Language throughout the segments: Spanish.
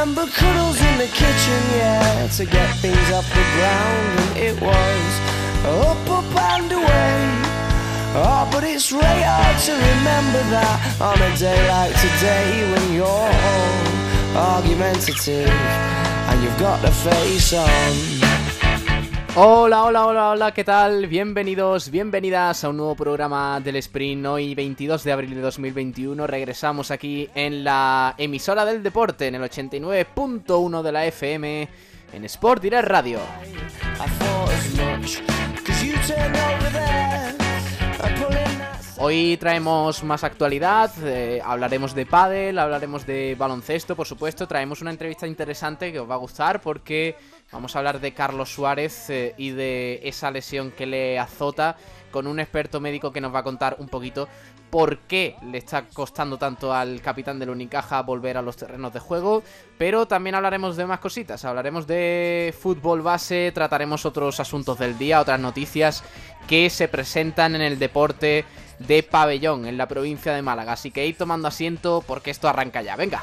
Remember cuddles in the kitchen, yeah, to get things off the ground. And it was up, up and away. Oh, but it's really hard to remember that on a day like today when you're all argumentative and you've got the face on. Hola, hola, hola, hola, ¿qué tal? Bienvenidos, bienvenidas a un nuevo programa del Sprint. Hoy, 22 de abril de 2021, regresamos aquí en la emisora del deporte, en el 89.1 de la FM, en Sport Direct Radio. Hoy traemos más actualidad, eh, hablaremos de pádel, hablaremos de baloncesto, por supuesto, traemos una entrevista interesante que os va a gustar porque vamos a hablar de Carlos Suárez eh, y de esa lesión que le azota con un experto médico que nos va a contar un poquito por qué le está costando tanto al capitán del Unicaja volver a los terrenos de juego, pero también hablaremos de más cositas, hablaremos de fútbol base, trataremos otros asuntos del día, otras noticias que se presentan en el deporte de pabellón en la provincia de Málaga. Así que id tomando asiento porque esto arranca ya. Venga.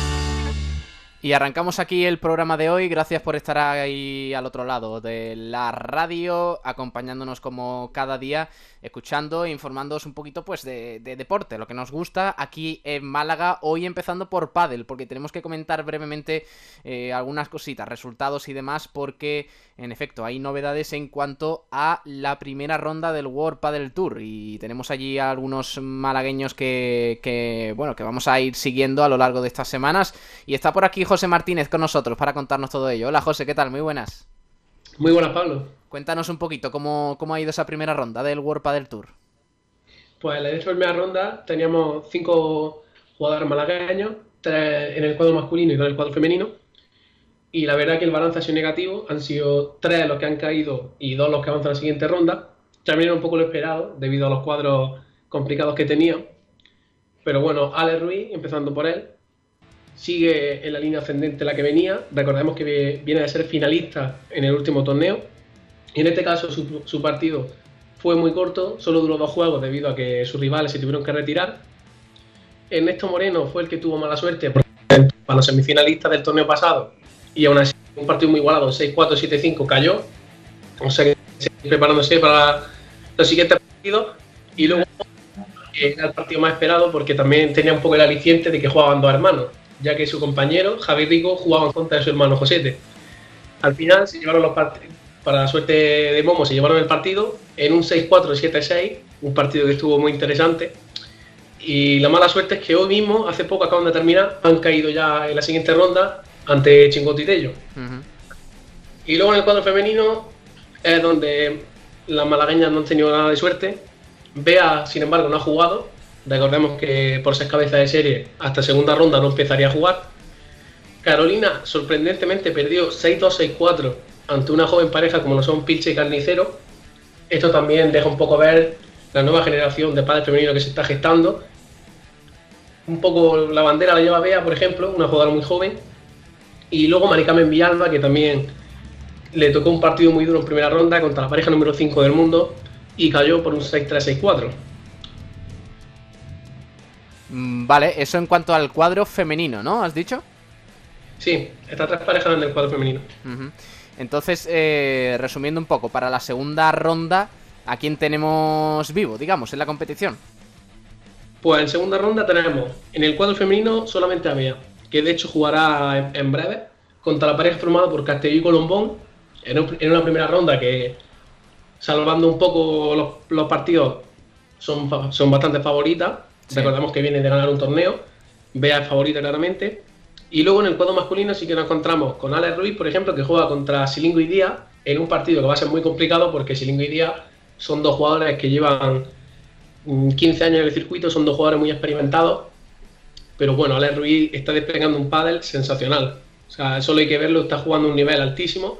Y arrancamos aquí el programa de hoy. Gracias por estar ahí al otro lado de la radio, acompañándonos como cada día, escuchando e informándoos un poquito pues de, de deporte, lo que nos gusta aquí en Málaga. Hoy empezando por pádel, porque tenemos que comentar brevemente eh, algunas cositas, resultados y demás, porque en efecto hay novedades en cuanto a la primera ronda del World Padel Tour y tenemos allí a algunos malagueños que, que bueno que vamos a ir siguiendo a lo largo de estas semanas y está por aquí José Martínez con nosotros para contarnos todo ello. Hola José, ¿qué tal? Muy buenas. Muy buenas, Pablo. Cuéntanos un poquito cómo, cómo ha ido esa primera ronda del World Padel Tour. Pues en la primera ronda teníamos cinco jugadores malagueños, tres en el cuadro masculino y dos en el cuadro femenino. Y la verdad que el balance ha sido negativo. Han sido tres los que han caído y dos los que avanzan a la siguiente ronda. También era un poco lo esperado debido a los cuadros complicados que tenía. Pero bueno, Ale Ruiz, empezando por él, sigue en la línea ascendente la que venía. Recordemos que viene de ser finalista en el último torneo. Y en este caso su, su partido fue muy corto, solo duró dos juegos debido a que sus rivales se tuvieron que retirar. Ernesto Moreno fue el que tuvo mala suerte para los semifinalistas del torneo pasado y aún así un partido muy igualado, 6-4, 7-5 cayó. O sea que preparándose para los siguientes partidos y luego eh, era el partido más esperado porque también tenía un poco el aliciente de que jugaban dos hermanos, ya que su compañero, Javi Rico, jugaba en contra de su hermano Josete. Al final se llevaron los partidos, para la suerte de Momo, se llevaron el partido en un 6-4, 7-6, un partido que estuvo muy interesante. Y la mala suerte es que hoy mismo, hace poco acaban de terminar, han caído ya en la siguiente ronda ante Chingote y Tello. Ujú. Y luego en el cuadro femenino es donde las malagueñas no han tenido nada de suerte. Bea, sin embargo, no ha jugado. Recordemos que por ser cabeza de serie, hasta segunda ronda no empezaría a jugar. Carolina, sorprendentemente, perdió 6-2, 6-4 ante una joven pareja como lo son Pilche y Carnicero. Esto también deja un poco ver la nueva generación de padres femeninos que se está gestando. Un poco la bandera la lleva Bea, por ejemplo, una jugadora muy joven. Y luego Maricamen Villalba, que también le tocó un partido muy duro en primera ronda contra la pareja número 5 del mundo y cayó por un 6-3-6-4. Mm, Vale, eso en cuanto al cuadro femenino, ¿no? ¿Has dicho? Sí, estas tres parejas en el cuadro femenino. Entonces, eh, resumiendo un poco, para la segunda ronda ¿A quién tenemos vivo, digamos, en la competición? Pues en segunda ronda tenemos en el cuadro femenino solamente a Bea, que de hecho jugará en, breve contra la pareja formada por Castelló y Colombón en, una primera ronda que, salvando un poco los, partidos, son, son bastante favoritas. Recordamos que viene de ganar un torneo. Bea es favorita claramente. Y luego en el cuadro masculino sí que nos encontramos con Alex Ruiz, por ejemplo, que juega contra Silingo y Díaz en un partido que va a ser muy complicado porque Silingo y Díaz son dos jugadores que llevan 15 años en el circuito, son dos jugadores muy experimentados. Pero bueno, Alex Ruiz está desplegando un pádel sensacional. O sea, solo hay que verlo, está jugando un nivel altísimo.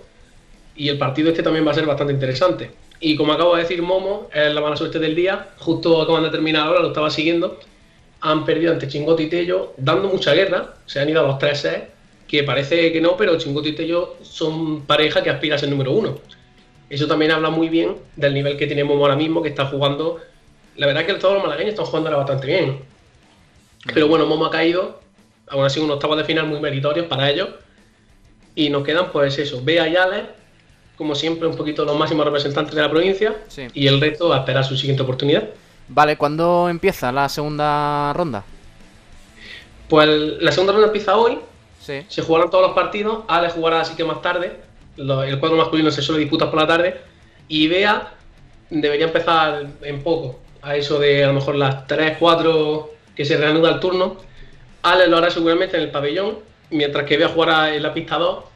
Y el partido este también va a ser bastante interesante. Y como acabo de decir, Momo es la mala suerte del día. Justo acaban de terminar ahora, lo estaba siguiendo. Han perdido ante Chingote y Tello, dando mucha guerra. Se han ido a los 3 sets, que parece que no, pero Chingote y Tello son pareja que aspira a ser número uno. Eso también habla muy bien del nivel que tiene Momo ahora mismo, que está jugando la verdad es que todos los malagueños están jugando bastante bien. Pero bueno, Momo ha caído. Aún así, unos octavos de final muy meritorios para ellos. Y nos quedan, pues eso, Bea y Ale, como siempre, un poquito los máximos representantes de la provincia. Y el resto a esperar su siguiente oportunidad. Vale, ¿cuándo empieza la segunda ronda? Pues la segunda ronda empieza hoy. Sí. Se jugarán todos los partidos. Ale jugará así que más tarde. el cuadro masculino se suele disputar por la tarde. Y Bea debería empezar en poco a eso de a lo mejor las 3, 4 que se reanuda el turno. Ale lo hará seguramente en el pabellón, mientras que a jugar en la pista 2.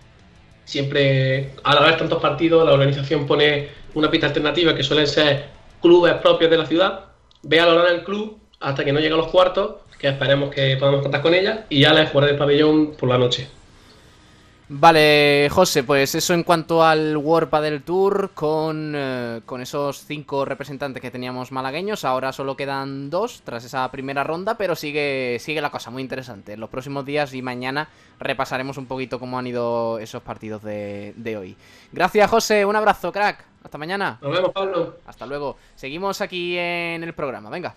Siempre, al haber tantos partidos, la organización pone una pista alternativa que suelen ser clubes propios de la ciudad. Vea lo hará en el club hasta que no llegue a los cuartos, que esperemos que podamos contar con ella, y Ale fuera del pabellón por la noche. Vale, José, pues eso en cuanto al World del Tour, con, eh, con, esos cinco representantes que teníamos malagueños, ahora solo quedan dos tras esa primera ronda, pero sigue, sigue la cosa muy interesante. En los próximos días y mañana repasaremos un poquito cómo han ido esos partidos de, de hoy. Gracias, José, un abrazo, crack. Hasta mañana. Nos vemos, Pablo. Hasta luego. Seguimos aquí en el programa, venga.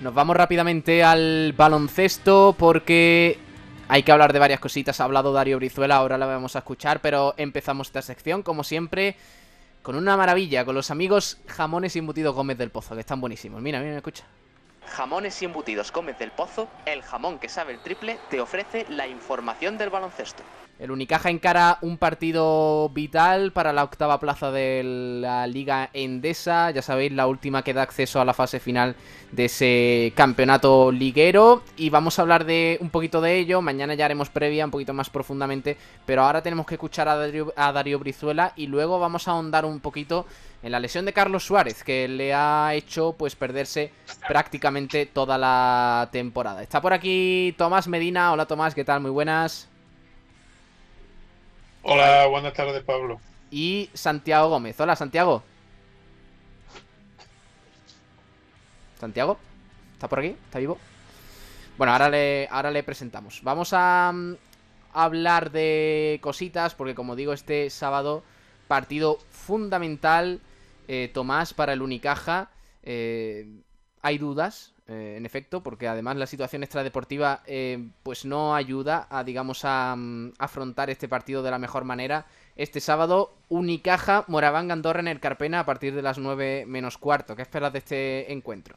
Nos vamos rápidamente al baloncesto porque hay que hablar de varias cositas. Ha hablado Darío Brizuela, ahora la vamos a escuchar, pero empezamos esta sección, como siempre, con una maravilla, con los amigos Jamones y Embutidos Gómez del Pozo, que están buenísimos. Mira, mira, escucha. Jamones y Embutidos Gómez del Pozo, el jamón que sabe el triple, te ofrece la información del baloncesto. El Unicaja encara un partido vital para la octava plaza de la Liga Endesa. Ya sabéis, la última que da acceso a la fase final de ese campeonato liguero. Y vamos a hablar de un poquito de ello. Mañana ya haremos previa un poquito más profundamente. Pero ahora tenemos que escuchar a Darío, a Darío Brizuela. Y luego vamos a ahondar un poquito en la lesión de Carlos Suárez, que le ha hecho pues perderse prácticamente toda la temporada. Está por aquí Tomás Medina. Hola Tomás, ¿qué tal? Muy buenas. Hola, buenas tardes, Pablo. Y Santiago Gómez. Hola, Santiago. Santiago, ¿está por aquí? ¿Está vivo? Bueno, ahora le, ahora le presentamos. Vamos a, mm, hablar de cositas, porque como digo, este sábado, partido fundamental, eh, Tomás, para el Unicaja. Eh, hay dudas, eh, en efecto, porque además la situación extradeportiva eh, pues no ayuda a, digamos, a, mm, afrontar este partido de la mejor manera. Este sábado, Unicaja, Moraván, Andorra en el Carpena a partir de las 9 menos cuarto. ¿Qué esperas de este encuentro?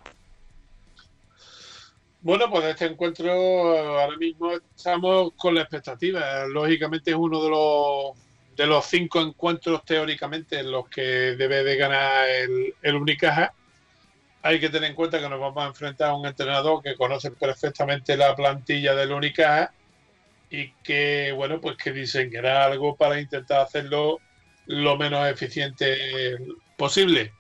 Bueno, pues este encuentro ahora mismo estamos con la expectativa. Lógicamente es uno de los de los cinco encuentros teóricamente en los que debe de ganar el Unicaja hay que tener en cuenta que nos vamos a enfrentar a un entrenador que conoce perfectamente la plantilla del Unicaja y que, bueno, pues que diseñará algo para intentar hacerlo lo menos eficiente posible.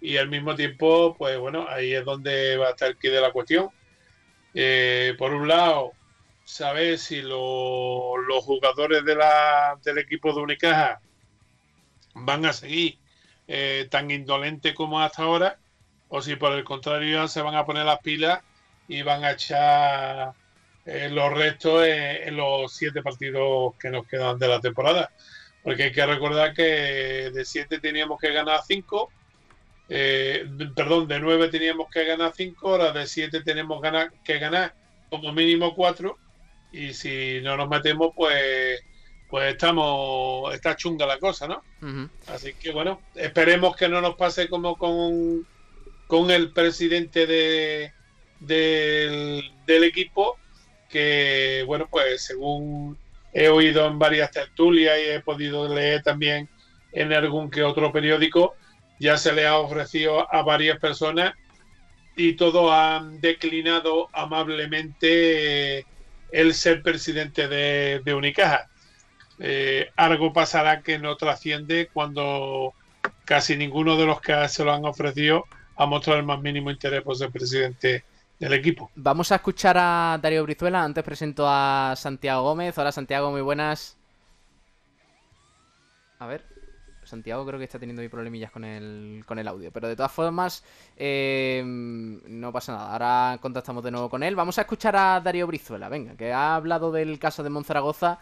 Y al mismo tiempo, pues bueno, ahí es donde va a estar quid de la cuestión. Eh, por un lado, saber si los jugadores del equipo de Unicaja van a seguir eh, tan indolentes como hasta ahora o si por el contrario se van a poner las pilas y van a echar eh, los restos en, los siete partidos que nos quedan de la temporada. Porque hay que recordar que de siete teníamos que ganar cinco eh, perdón, de 9 teníamos que ganar 5, ahora de 7 tenemos que ganar como mínimo 4 y si no nos metemos pues pues estamos está chunga la cosa, ¿no? Así que bueno, esperemos que no nos pase como con, con el presidente de, del, equipo que bueno, pues según he oído en varias tertulias y he podido leer también en algún que otro periódico, ya se le ha ofrecido a varias personas y todos han declinado amablemente el ser presidente de, Unicaja. Eh, algo pasará que no trasciende cuando casi ninguno de los que se lo han ofrecido ha mostrado el más mínimo interés por ser presidente del equipo. Vamos a escuchar a Darío Brizuela. Antes presento a Santiago Gómez. Hola Santiago, muy buenas. A ver. Santiago creo que está teniendo problemillas con el, con el audio. Pero de todas formas, eh, no pasa nada. Ahora contactamos de nuevo con él. Vamos a escuchar a Darío Brizuela, venga, que ha hablado del caso de Monzaragoza.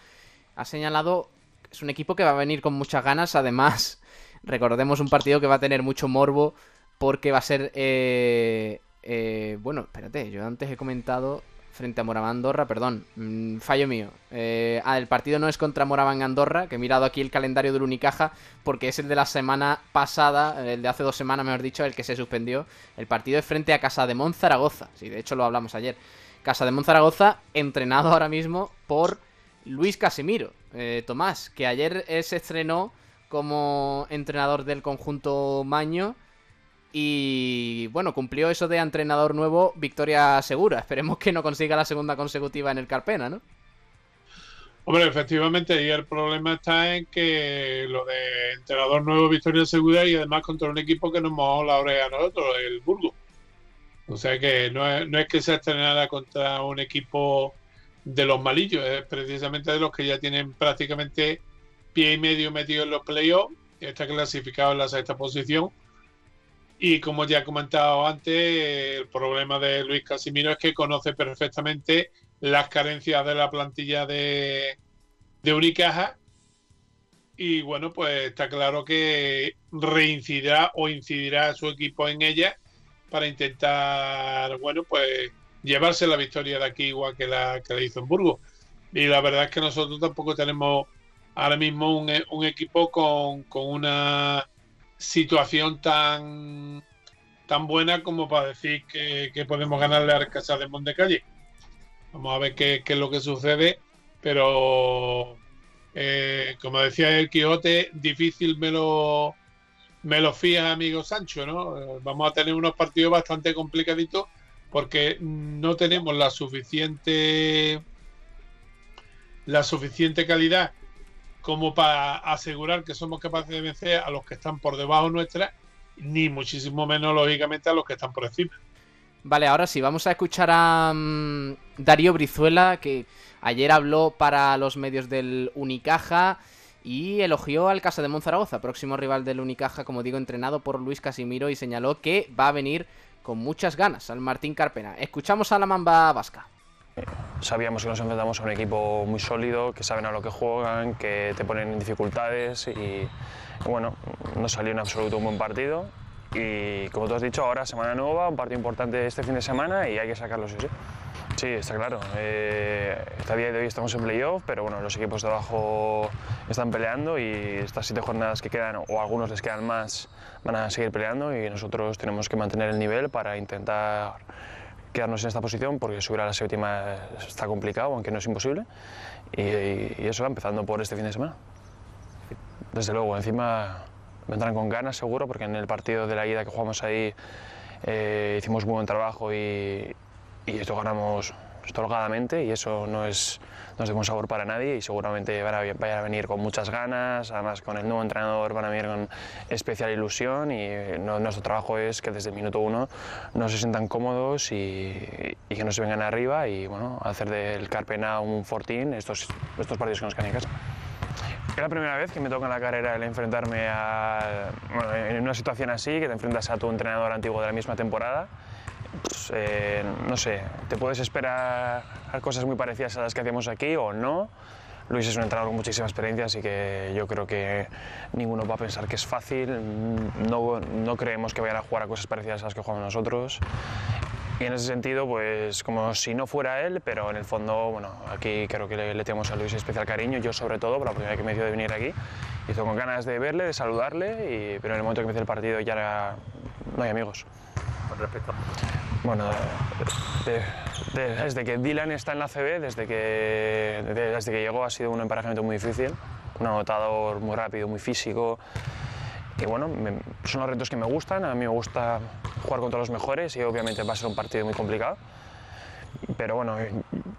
Ha señalado que es un equipo que va a venir con muchas ganas. Además, recordemos un partido que va a tener mucho morbo porque va a ser eh, eh, bueno, espérate, yo antes he comentado frente a Moraván Andorra, perdón, mm, fallo mío. Eh, ah, el partido no es contra Moraván Andorra, que he mirado aquí el calendario del Unicaja, porque es el de la semana pasada, el de hace dos semanas, mejor dicho, el que se suspendió. El partido es frente a Casa de Monzaragoza, sí, de hecho lo hablamos ayer. Casa de Monzaragoza, entrenado ahora mismo por Luis Casimiro. Eh, Tomás, que ayer se estrenó como entrenador del conjunto Maño y bueno, cumplió eso de entrenador nuevo, victoria segura. Esperemos que no consiga la segunda consecutiva en el Carpena, ¿no? Hombre, efectivamente, y el problema está en que lo de entrenador nuevo, victoria segura y además contra un equipo que nos mojó la oreja a nosotros, el Burgo. O sea que no es, no es que se estrenara contra un equipo de los malillos, es precisamente de los que ya tienen prácticamente pie y medio metido en los playoffs, está clasificado en la sexta posición y como ya he comentado antes, el problema de Luis Casimiro es que conoce perfectamente las carencias de la plantilla de, de Unicaja. Y bueno, pues está claro que reincidirá o incidirá su equipo en ella para intentar, bueno, pues llevarse la victoria de aquí igual que la que la hizo en Burgos. Y la verdad es que nosotros tampoco tenemos ahora mismo un, un equipo con, con una situación tan tan buena como para decir que, podemos ganarle a Casa de Montecalle. Vamos a ver qué, es lo que sucede, pero eh, como decía el Quijote, difícil me lo me lo fía, amigo Sancho, ¿no? Vamos a tener unos partidos bastante complicaditos porque no tenemos la suficiente la suficiente calidad como para asegurar que somos capaces de vencer a los que están por debajo nuestra, ni muchísimo menos, lógicamente, a los que están por encima. Vale, ahora sí, vamos a escuchar a mm, Darío Brizuela, que ayer habló para los medios del Unicaja y elogió al Casa de Monzaragoza, próximo rival del Unicaja, como digo, entrenado por Luis Casimiro, y señaló que va a venir con muchas ganas al Martín Carpena. Escuchamos a la mamba vasca. Sabíamos que nos enfrentamos a un equipo muy sólido, que saben a lo que juegan, que te ponen en dificultades y bueno, nos salió en absoluto un buen partido y como tú has dicho, ahora semana nueva, un partido importante este fin de semana y hay que sacarlo sí. Sí, está claro. Eh, a día de hoy estamos en playoff, pero bueno, los equipos de abajo están peleando y estas siete jornadas que quedan, o algunos les quedan más, van a seguir peleando y nosotros tenemos que mantener el nivel para intentar quedarnos en esta posición porque subir a la séptima está complicado, aunque no es imposible. Y, eso va empezando por este fin de semana. Desde luego, encima vendrán con ganas seguro porque en el partido de la ida que jugamos ahí eh, hicimos muy buen trabajo y, y esto ganamos holgadamente y eso no es, no es de buen sabor para nadie y seguramente van a, vayan a venir con muchas ganas, además con el nuevo entrenador van a venir con especial ilusión y nuestro trabajo es que desde el minuto uno no se sientan cómodos y, y, que no se vengan arriba y bueno, hacer del Carpena un fortín estos, estos partidos que nos quedan en casa. Es la primera vez que me toca en la carrera el enfrentarme a, bueno, en una situación así, que te enfrentas a tu entrenador antiguo de la misma temporada pues, eh, no sé, te puedes esperar cosas muy parecidas a las que hacíamos aquí o no. Luis es un entrenador con muchísima experiencia, así que yo creo que ninguno va a pensar que es fácil. No, no creemos que vayan a jugar a cosas parecidas a las que jugamos nosotros. Y en ese sentido, pues como si no fuera él, pero en el fondo, bueno, aquí creo que le, tenemos a Luis especial cariño, yo sobre todo, por la primera vez que me dio de venir aquí. Hizo con ganas de verle, de saludarle, y, pero en el momento que empecé el partido ya no hay amigos. Con respecto. Bueno, desde que Dylan está en la CB, desde que, desde que llegó ha sido un emparejamiento muy difícil, un anotador muy rápido, muy físico, y bueno, son los retos que me gustan, a mí me gusta jugar contra los mejores y obviamente va a ser un partido muy complicado. Pero bueno,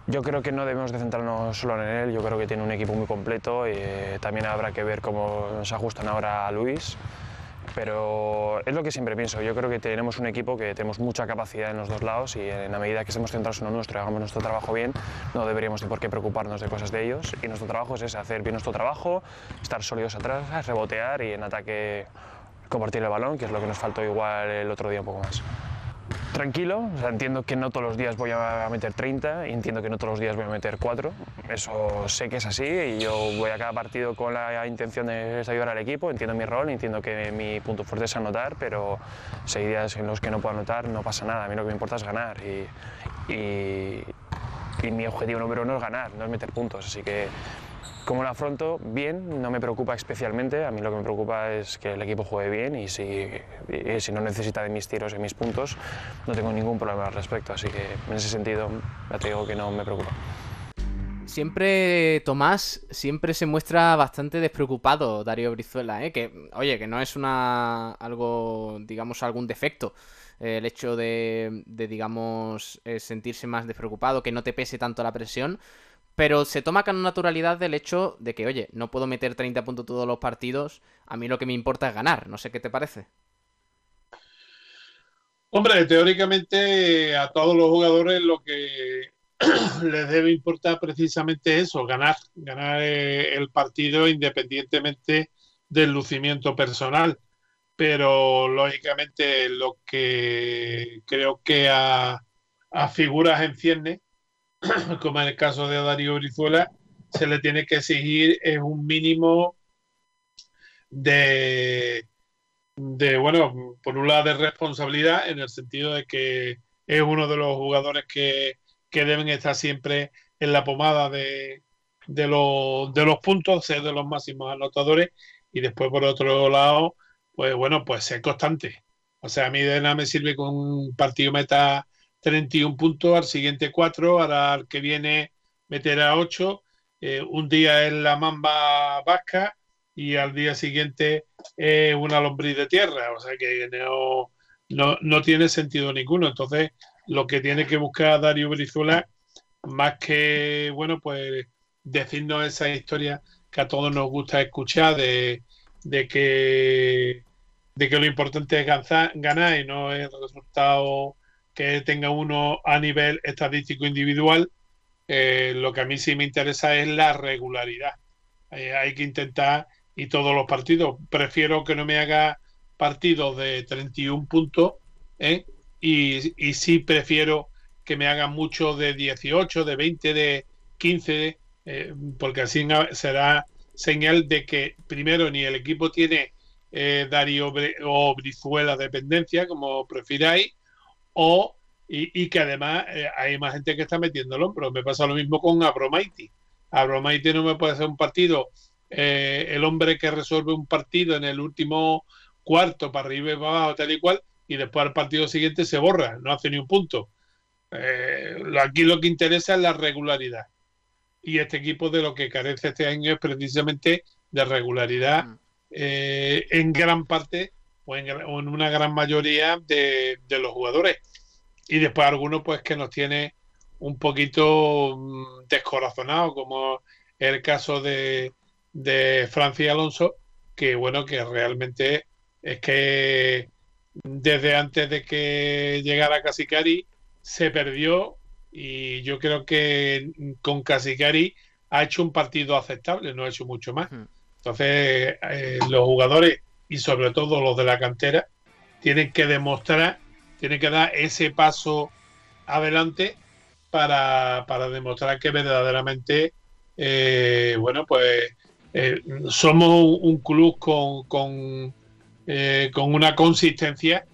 yo creo que no debemos de centrarnos solo en él, yo creo que tiene un equipo muy completo y también habrá que ver cómo se ajustan ahora a Luis pero es lo que siempre pienso. Yo creo que tenemos un equipo que tenemos mucha capacidad en los dos lados y en la medida que estemos centrados en lo nuestro y hagamos nuestro trabajo bien, no deberíamos de por qué preocuparnos de cosas de ellos. Y nuestro trabajo es hacer bien nuestro trabajo, estar sólidos atrás, rebotear y en ataque compartir el balón, que es lo que nos faltó igual el otro día un poco más tranquilo, entiendo que no todos los días voy a meter 30 y entiendo que no todos los días voy a meter 4, eso sé que es así y yo voy a cada partido con la intención de ayudar al equipo, entiendo mi rol, entiendo que mi punto fuerte es anotar, pero si hay días en los que no puedo anotar no pasa nada, a mí lo que me importa es ganar y mi objetivo número uno es ganar, no es meter puntos, así que ¿Cómo lo afronto? Bien, no me preocupa especialmente. A mí lo que me preocupa es que el equipo juegue bien y si, si no necesita de mis tiros y mis puntos, no tengo ningún problema al respecto. Así que en ese sentido, ya te digo que no me preocupa. Siempre Tomás siempre se muestra bastante despreocupado Darío Brizuela, ¿eh? que oye, que no es una algo, digamos, algún defecto eh, el hecho de, de digamos, eh, sentirse más despreocupado, que no te pese tanto la presión, pero se toma con naturalidad del hecho de que, oye, no puedo meter 30 puntos todos los partidos, a mí lo que me importa es ganar, no sé qué te parece. Hombre, teóricamente a todos los jugadores lo que les debe importar precisamente eso, ganar, ganar eh, el partido independientemente del lucimiento personal. Pero lógicamente lo que creo que a, a figuras en cierne como en el caso de Darío Brizuela, se le tiene que exigir es un mínimo de, de, bueno, por un lado de responsabilidad, en el sentido de que es uno de los jugadores que, que deben estar siempre en la pomada de, de, los, de los puntos, ser de los máximos anotadores, y después por otro lado, pues bueno, pues ser constante. O sea, a mí de nada me sirve con un partido meta 31 puntos, al siguiente 4, ahora al que viene meterá 8, eh, un día es la mamba vasca y al día siguiente es una lombriz de tierra, o sea que no, no, tiene sentido ninguno. Entonces, lo que tiene que buscar Darío Brizuela, más que, bueno, pues decirnos esa historia que a todos nos gusta escuchar de, de que de que lo importante es ganar, ganar y no el resultado que tenga uno a nivel estadístico individual. Eh, lo que a mí sí me interesa es la regularidad. Eh, hay que intentar, y todos los partidos, prefiero que no me haga partidos de 31 puntos, ¿eh? y, y sí prefiero que me hagan mucho de 18, de 20, de 15, porque así será señal de que primero ni el equipo tiene Darío o Brizuela dependencia, como prefiráis, o y, que además eh, hay más gente que está metiéndolo, pero me pasa lo mismo con Abromaiti. Abromaiti no me puede hacer un partido, eh, el hombre que resuelve un partido en el último cuarto para arriba y para abajo, tal y cual, y después al partido siguiente se borra, no hace ni un punto. Eh, aquí lo que interesa es la regularidad. Y este equipo de lo que carece este año es precisamente de regularidad mm. en gran parte o en, una gran mayoría de, los jugadores. Y después algunos pues que nos tiene un poquito mm, descorazonado, como el caso de, de Francia Alonso, que bueno, que realmente es que desde antes de que llegara Casicari se perdió y yo creo que con Casicari ha hecho un partido aceptable, no ha hecho mucho más. Entonces, eh, los jugadores y sobre todo los de la cantera tienen que demostrar, tienen que dar ese paso adelante para, demostrar que verdaderamente eh, bueno, pues eh, somos un club con, con, eh, con una consistencia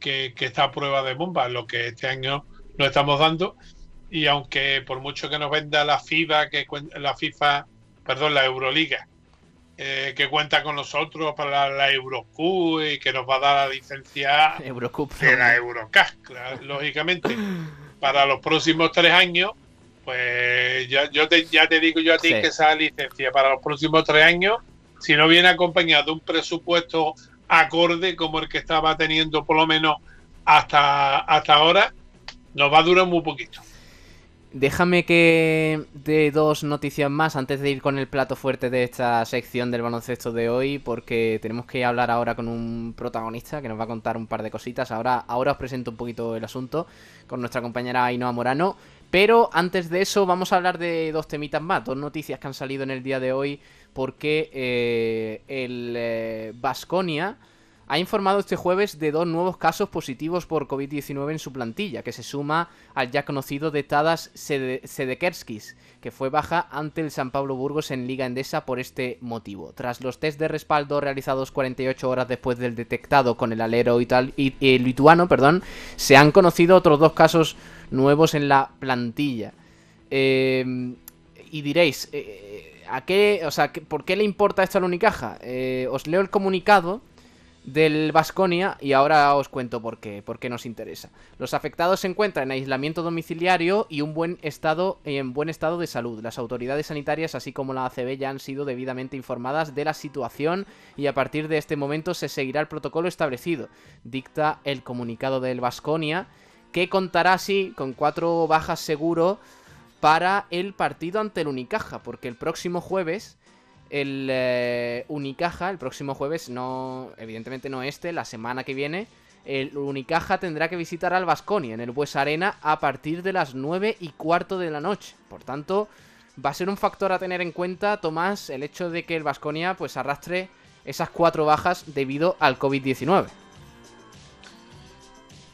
que, que, está a prueba de bomba, lo que este año nos estamos dando. Y aunque por mucho que nos venda la FIFA, que la FIFA, perdón, la Euroliga, eh, que cuenta con nosotros para la, Eurocup y que nos va a dar la licencia Eurocup, de la Eurocash, lógicamente. Para los próximos tres años, pues ya, yo te, ya te digo yo a ti que esa licencia para los próximos tres años, si no viene acompañado de un presupuesto acorde como el que estaba teniendo por lo menos hasta, hasta ahora, nos va a durar muy poquito. Déjame que de dos noticias más antes de ir con el plato fuerte de esta sección del baloncesto de hoy, porque tenemos que hablar ahora con un protagonista que nos va a contar un par de cositas. Ahora, ahora os presento un poquito el asunto con nuestra compañera Ainhoa Morano. Pero antes de eso vamos a hablar de dos temitas más, dos noticias que han salido en el día de hoy, porque eh, el Vasconia... Eh, ha informado este jueves de dos nuevos casos positivos por COVID-19 en su plantilla, que se suma al ya conocido de Tadas Sedekerskis, que fue baja ante el San Pablo Burgos en Liga Endesa por este motivo. Tras los test de respaldo realizados 48 horas después del detectado con el alero lituano, perdón, se han conocido otros dos casos nuevos en la plantilla. Em, y diréis, eh, ¿a qué, o sea, ¿por qué le importa esto al Unicaja? Eh, os leo el comunicado del Vasconia y ahora os cuento por qué, por qué nos interesa. Los afectados se encuentran en aislamiento domiciliario y un buen estado, en buen estado de salud. Las autoridades sanitarias, así como la ACB, ya han sido debidamente informadas de la situación y a partir de este momento se seguirá el protocolo establecido, dicta el comunicado del Vasconia, que contará así con cuatro bajas seguro para el partido ante el Unicaja, porque el próximo jueves el eh, Unicaja, el próximo jueves, no, evidentemente no este, la semana que viene, el Unicaja tendrá que visitar al Vasconi en el Bues Arena a partir de las 9 y cuarto de la noche. Por tanto, va a ser un factor a tener en cuenta, Tomás, el hecho de que el Vasconia pues arrastre esas cuatro bajas debido al COVID-19.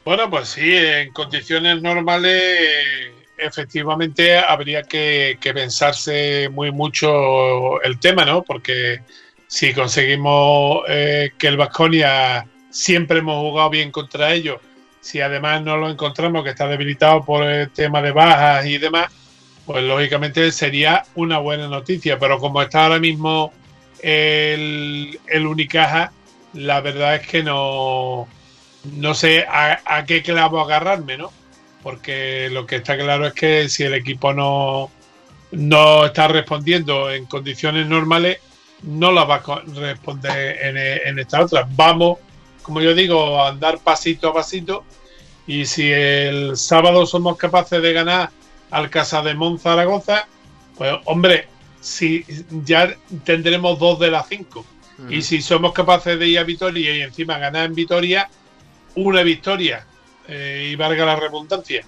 Bueno, pues sí, en condiciones normales efectivamente habría que, pensarse muy mucho el tema, ¿no? Porque si conseguimos eh, que el Vasconia siempre hemos jugado bien contra ellos, si además no lo encontramos que está debilitado por el tema de bajas y demás, pues lógicamente sería una buena noticia. Pero como está ahora mismo el, Unicaja, la verdad es que no, no sé a, a qué clavo agarrarme, ¿no? Porque lo que está claro es que si el equipo no, no está respondiendo en condiciones normales, no la va a responder en, en esta otra. Vamos, como yo digo, a andar pasito a pasito y si el sábado somos capaces de ganar al Casa de Zaragoza, pues hombre, si ya tendremos dos de las cinco. Y si somos capaces de ir a Vitoria y encima ganar en Vitoria, una victoria eh, y valga la redundancia,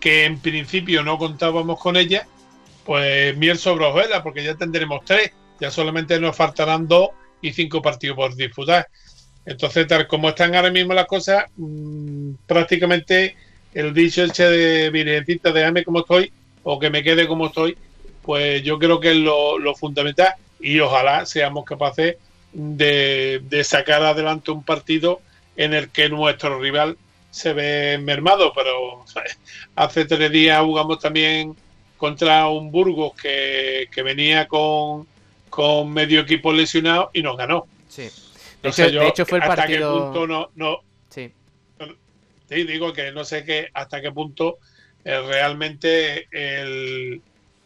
que en principio no contábamos con ella, pues miel sobre hojuelas, porque ya tendremos tres, ya solamente nos faltarán dos y cinco partidos por disputar. Entonces, tal como están ahora mismo las cosas, mm, prácticamente el dicho eche de virgencita, déjame como estoy, o que me quede como estoy, pues yo creo que es lo, fundamental y ojalá seamos capaces de, de sacar adelante un partido en el que nuestro rival se ve mermado, pero hace tres días jugamos también contra un Burgos que, venía con, con, medio equipo lesionado y nos ganó. Sí. De, hecho, fue el hasta partido... Qué punto no, no, sí. sí. digo que no sé qué, hasta qué punto eh, realmente el,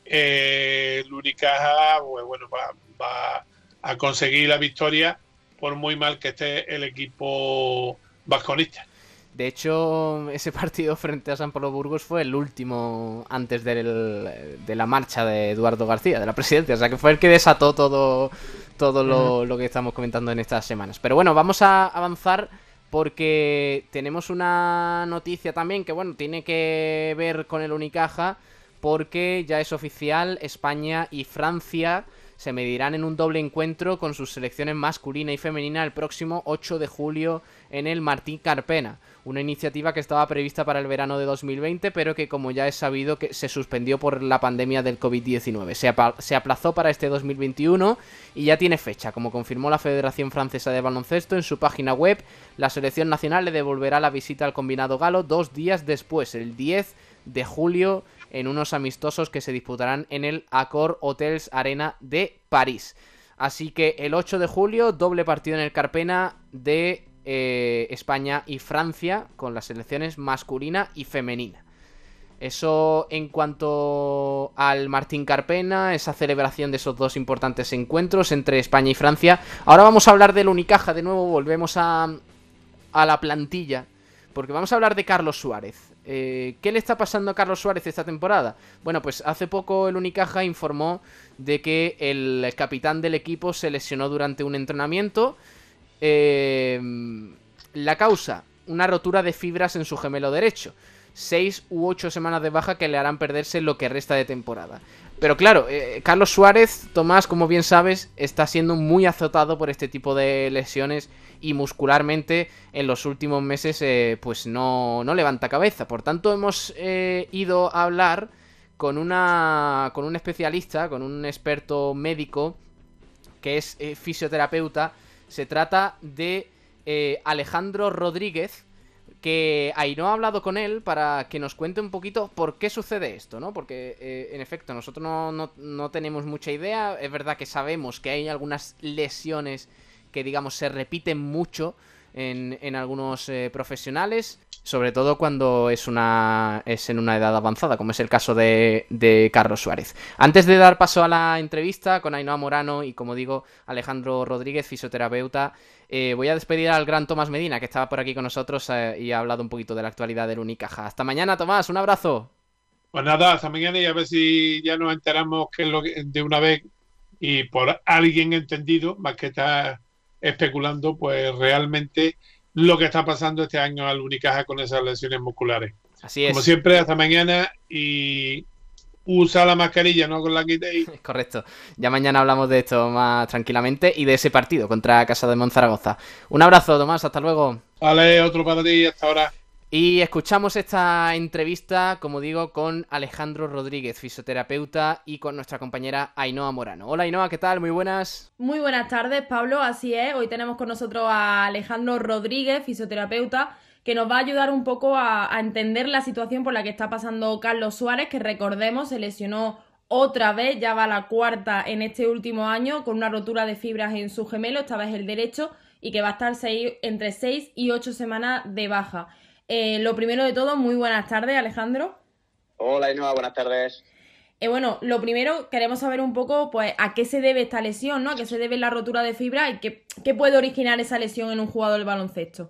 el Unicaja pues, bueno, va, va a conseguir la victoria por muy mal que esté el equipo vasconista. De hecho, ese partido frente a San Pablo Burgos fue el último antes de la marcha de Eduardo García, de la presidencia. O sea, que fue el que desató todo, todo lo, lo, que estamos comentando en estas semanas. Pero bueno, vamos a avanzar porque tenemos una noticia también que, bueno, tiene que ver con el Unicaja porque ya es oficial, España y Francia se medirán en un doble encuentro con sus selecciones masculina y femenina el próximo 8 de julio en el Martín Carpena. Una iniciativa que estaba prevista para el verano de 2020, pero que como ya es sabido que se suspendió por la pandemia del COVID-19. Se, se aplazó para este 2021 y ya tiene fecha. Como confirmó la Federación Francesa de Baloncesto en su página web, la selección nacional le devolverá la visita al combinado galo dos días después, el 10 de julio en unos amistosos que se disputarán en el Accor Hotels Arena de París. Así que el 8 de julio, doble partido en el Carpena de eh, España y Francia, con las selecciones masculina y femenina. Eso en cuanto al Martín Carpena, esa celebración de esos dos importantes encuentros entre España y Francia. Ahora vamos a hablar del Unicaja, de nuevo volvemos a, a la plantilla, porque vamos a hablar de Carlos Suárez. Eh, ¿Qué le está pasando a Carlos Suárez esta temporada? Bueno, pues hace poco el Unicaja informó de que el capitán del equipo se lesionó durante un entrenamiento. Eh, la causa, una rotura de fibras en su gemelo derecho. Seis u ocho semanas de baja que le harán perderse lo que resta de temporada. Pero claro, eh, Carlos Suárez, Tomás, como bien sabes, está siendo muy azotado por este tipo de lesiones y muscularmente en los últimos meses eh, pues no, no, levanta cabeza. Por tanto, hemos eh, ido a hablar con, una, con un especialista, con un experto médico que es fisioterapeuta. Se trata de Alejandro Rodríguez que no ha hablado con él para que nos cuente un poquito por qué sucede esto, ¿no? Porque, eh, en efecto, nosotros no, tenemos mucha idea. Es verdad que sabemos que hay algunas lesiones que, digamos, se repiten mucho en, en algunos eh, profesionales sobre todo cuando es una es en una edad avanzada, como es el caso de, de, Carlos Suárez. Antes de dar paso a la entrevista con Ainhoa Morano y, como digo, Alejandro Rodríguez, fisioterapeuta, eh, voy a despedir al gran Tomás Medina, que estaba por aquí con nosotros eh, y ha hablado un poquito de la actualidad del Unicaja. Hasta mañana, Tomás, un abrazo. Pues nada, hasta mañana y a ver si ya nos enteramos que de una vez y por alguien entendido, más que está especulando, pues realmente lo que está pasando este año al Unicaja con esas lesiones musculares. Así es. Como siempre, hasta mañana y usa la mascarilla, no con la quitéis. Correcto. Ya mañana hablamos de esto más tranquilamente y de ese partido contra Casa de Monzaragoza. Un abrazo, Tomás, hasta luego. Vale, otro para ti, hasta ahora. Y escuchamos esta entrevista, como digo, con Alejandro Rodríguez, fisioterapeuta, y con nuestra compañera Ainhoa Morano. Hola Ainhoa, ¿qué tal? Muy buenas. Muy buenas tardes, Pablo. Así es, hoy tenemos con nosotros a Alejandro Rodríguez, fisioterapeuta, que nos va a ayudar un poco a, entender la situación por la que está pasando Carlos Suárez, que recordemos se lesionó otra vez, ya va la cuarta en este último año, con una rotura de fibras en su gemelo, esta vez el derecho, y que va a estar seis, entre 6 y 8 semanas de baja. Eh, lo primero de todo, muy buenas tardes, Alejandro. Hola, Inua, buenas tardes. Eh, bueno, lo primero, queremos saber un poco, pues, a qué se debe esta lesión, ¿no? A qué se debe la rotura de fibra y qué, puede originar esa lesión en un jugador de baloncesto.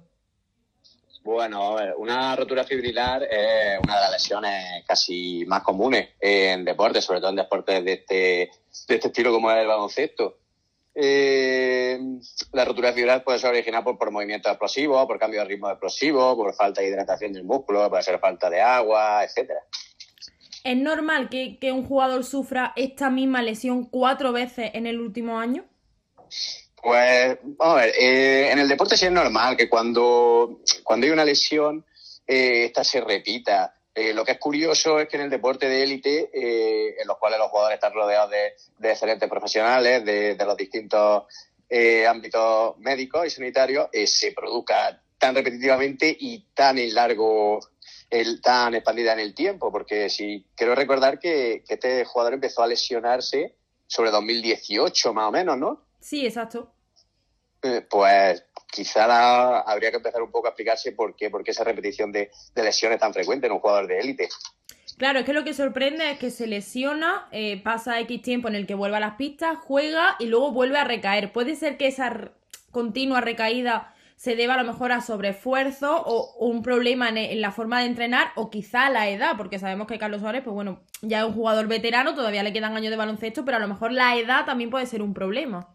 Bueno, una rotura fibrilar es una de las lesiones casi más comunes en deportes, sobre todo en deportes de este, de este estilo como es el baloncesto. Eh, la rotura fibral puede ser originada por, por movimientos explosivos, por cambio de ritmo explosivo, por falta de hidratación del músculo, puede ser falta de agua, etcétera. ¿Es normal que, un jugador sufra esta misma lesión cuatro veces en el último año? Pues, vamos a ver, eh, en el deporte sí es normal que cuando, cuando hay una lesión, eh, esta se repita. Eh, lo que es curioso es que en el deporte de élite, eh, en los cuales los jugadores están rodeados de, excelentes profesionales, de, los distintos eh, ámbitos médicos y sanitarios, se produzca tan repetitivamente y tan en largo, el, tan expandida en el tiempo, porque si quiero recordar que, que este jugador empezó a lesionarse sobre 2018 más o menos, ¿no? Sí, exacto. pues quizá habría que empezar un poco a explicarse por qué, por qué esa repetición de, lesiones tan frecuente en un jugador de élite. Claro, es que lo que sorprende es que se lesiona, eh, pasa X tiempo en el que vuelve a las pistas, juega y luego vuelve a recaer. Puede ser que esa continua recaída se deba a lo mejor a sobreesfuerzo o, un problema en, la forma de entrenar o quizá a la edad, porque sabemos que Carlos Suárez, pues bueno, ya es un jugador veterano, todavía le quedan años de baloncesto, pero a lo mejor la edad también puede ser un problema.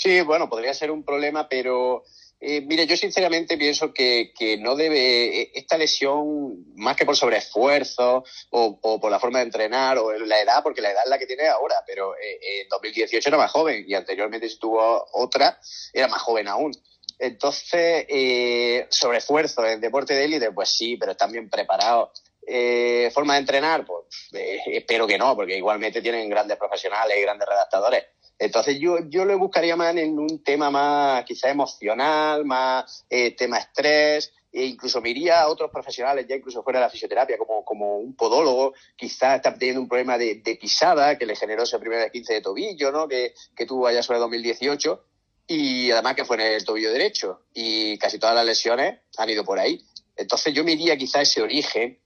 Sí, bueno, podría ser un problema, pero Eh, mire, yo sinceramente pienso que, no debe, eh, esta lesión, más que por sobreesfuerzo o, o, por la forma de entrenar o la edad, porque la edad es la que tiene ahora, pero eh, en 2018 era más joven y anteriormente si tuvo otra, era más joven aún. Entonces, eh, sobreesfuerzo en deporte de élite, pues sí, pero están bien preparados. forma de entrenar, pues espero que no, porque igualmente tienen grandes profesionales y grandes redactadores entonces yo, yo lo buscaría más en un tema más quizá emocional, más eh, tema estrés, e incluso me iría a otros profesionales, ya incluso fuera de la fisioterapia, como, como un podólogo, quizá está teniendo un problema de, pisada que le generó ese primer 15 de tobillo, ¿no? que, que tuvo allá sobre 2018, y además que fue en el tobillo derecho, y casi todas las lesiones han ido por ahí. Entonces yo me iría quizá a ese origen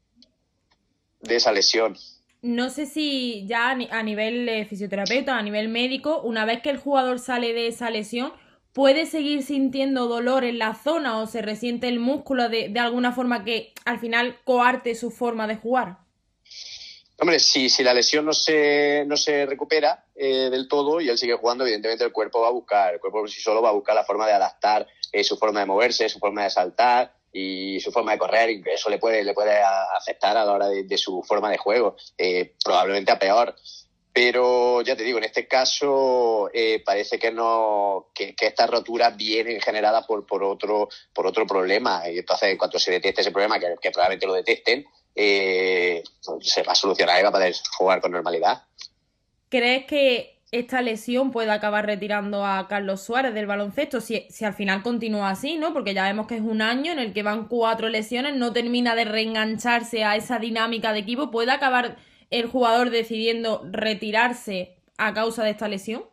de esa lesión. No sé si ya a nivel eh, fisioterapeuta, a nivel médico, una vez que el jugador sale de esa lesión, puede seguir sintiendo dolor en la zona o se resiente el músculo de, alguna forma que al final coarte su forma de jugar. Hombre, si, si la lesión no se, no se recupera eh, del todo y él sigue jugando, evidentemente el cuerpo va a buscar, el cuerpo por sí solo va a buscar la forma de adaptar eh, su forma de moverse, su forma de saltar, y su forma de correr, y eso le puede, le puede afectar a la hora de, su forma de juego, eh, probablemente a peor. Pero ya te digo, en este caso eh, parece que no que, estas roturas vienen generadas por, por otro por otro problema. Y entonces, en cuanto se detecte ese problema, que, que probablemente lo detecten, eh, se va a solucionar y va a poder jugar con normalidad. ¿Crees que esta lesión puede acabar retirando a Carlos Suárez del baloncesto si, si, al final continúa así, ¿no? Porque ya vemos que es un año en el que van cuatro lesiones, no termina de reengancharse a esa dinámica de equipo. ¿Puede acabar el jugador decidiendo retirarse a causa de esta lesión?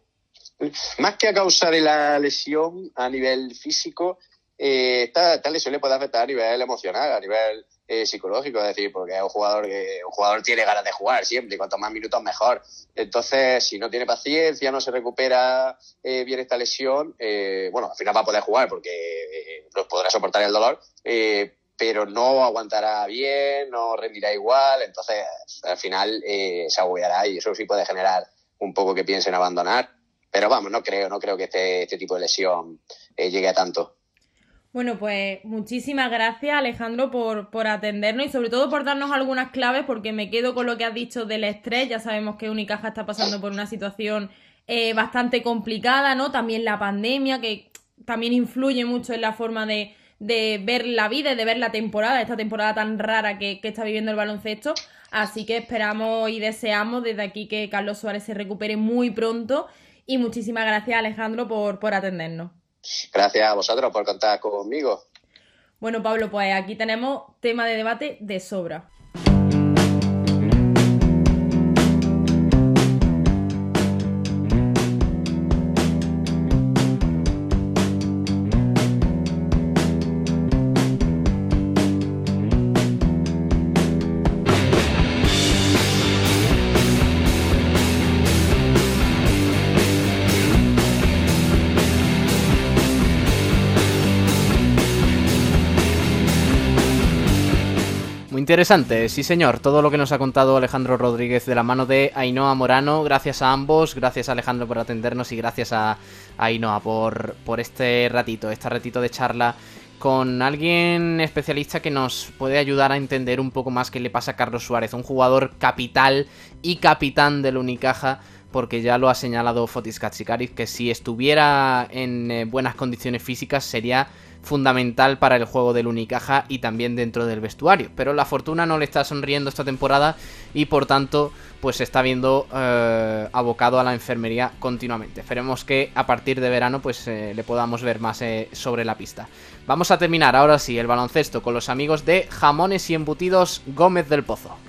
Más que a causa de la lesión a nivel físico, eh, esta, esta lesión le puede afectar a nivel emocional, a nivel eh, psicológico, es decir, porque es un jugador que un jugador tiene ganas de jugar siempre y cuanto más minutos mejor. Entonces, si no tiene paciencia, no se recupera eh, bien esta lesión, eh, bueno, al final va a poder jugar porque no podrá soportar el dolor, pero no aguantará bien, no rendirá igual, entonces al final se agobiará y eso sí puede generar un poco que piensen abandonar. Pero vamos, no creo, no creo que este, este tipo de lesión llegue a tanto. Bueno, pues muchísimas gracias Alejandro por, por, atendernos y sobre todo por darnos algunas claves porque me quedo con lo que has dicho del estrés. Ya sabemos que Unicaja está pasando por una situación eh, bastante complicada, ¿no? También la pandemia que también influye mucho en la forma de, de ver la vida y de ver la temporada, esta temporada tan rara que, que está viviendo el baloncesto. Así que esperamos y deseamos desde aquí que Carlos Suárez se recupere muy pronto y muchísimas gracias Alejandro por, por atendernos. Gracias a vosotros por contar conmigo. Bueno, Pablo, pues aquí tenemos tema de debate de sobra. Interesante, sí señor, todo lo que nos ha contado Alejandro Rodríguez de la mano de Ainhoa Morano, gracias a ambos, gracias a Alejandro por atendernos y gracias a, Ainhoa por, por este ratito, este ratito de charla con alguien especialista que nos puede ayudar a entender un poco más qué le pasa a Carlos Suárez, un jugador capital y capitán del Unicaja porque ya lo ha señalado Fotis Katsikaris, que si estuviera en eh, buenas condiciones físicas sería fundamental para el juego del Unicaja y también dentro del vestuario. Pero la fortuna no le está sonriendo esta temporada y por tanto pues se está viendo eh, abocado a la enfermería continuamente. Esperemos que a partir de verano pues eh, le podamos ver más sobre la pista. Vamos a terminar ahora sí el baloncesto con los amigos de Jamones y Embutidos Gómez del Pozo.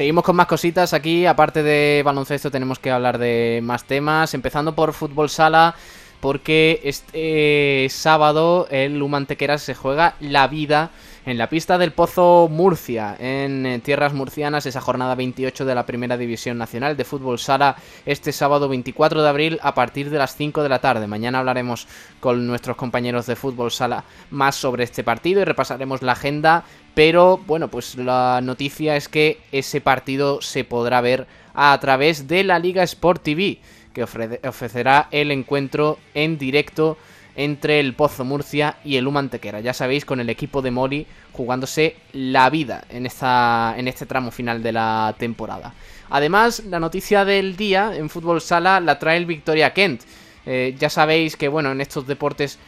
Seguimos con más cositas. Aquí, aparte de baloncesto tenemos que hablar de más temas, empezando por fútbol sala, porque este sábado el Lumantequera se juega la vida en la pista del Pozo Murcia, en eh, tierras murcianas, esa jornada 28 de la Primera División Nacional de Fútbol Sala, este sábado 24 de abril a partir de las 5 de la tarde. Mañana hablaremos con nuestros compañeros de Fútbol Sala más sobre este partido y repasaremos la agenda pero bueno, pues la noticia es que ese partido se podrá ver a través de la Liga Sport TV, que ofrecerá el encuentro en directo entre el Pozo Murcia y el Humantequera. Ya sabéis, con el equipo de Mori jugándose la vida en, esta, en este tramo final de la temporada. Además, la noticia del día en fútbol sala la trae el Victoria Kent. Eh, ya sabéis que, bueno, en estos deportes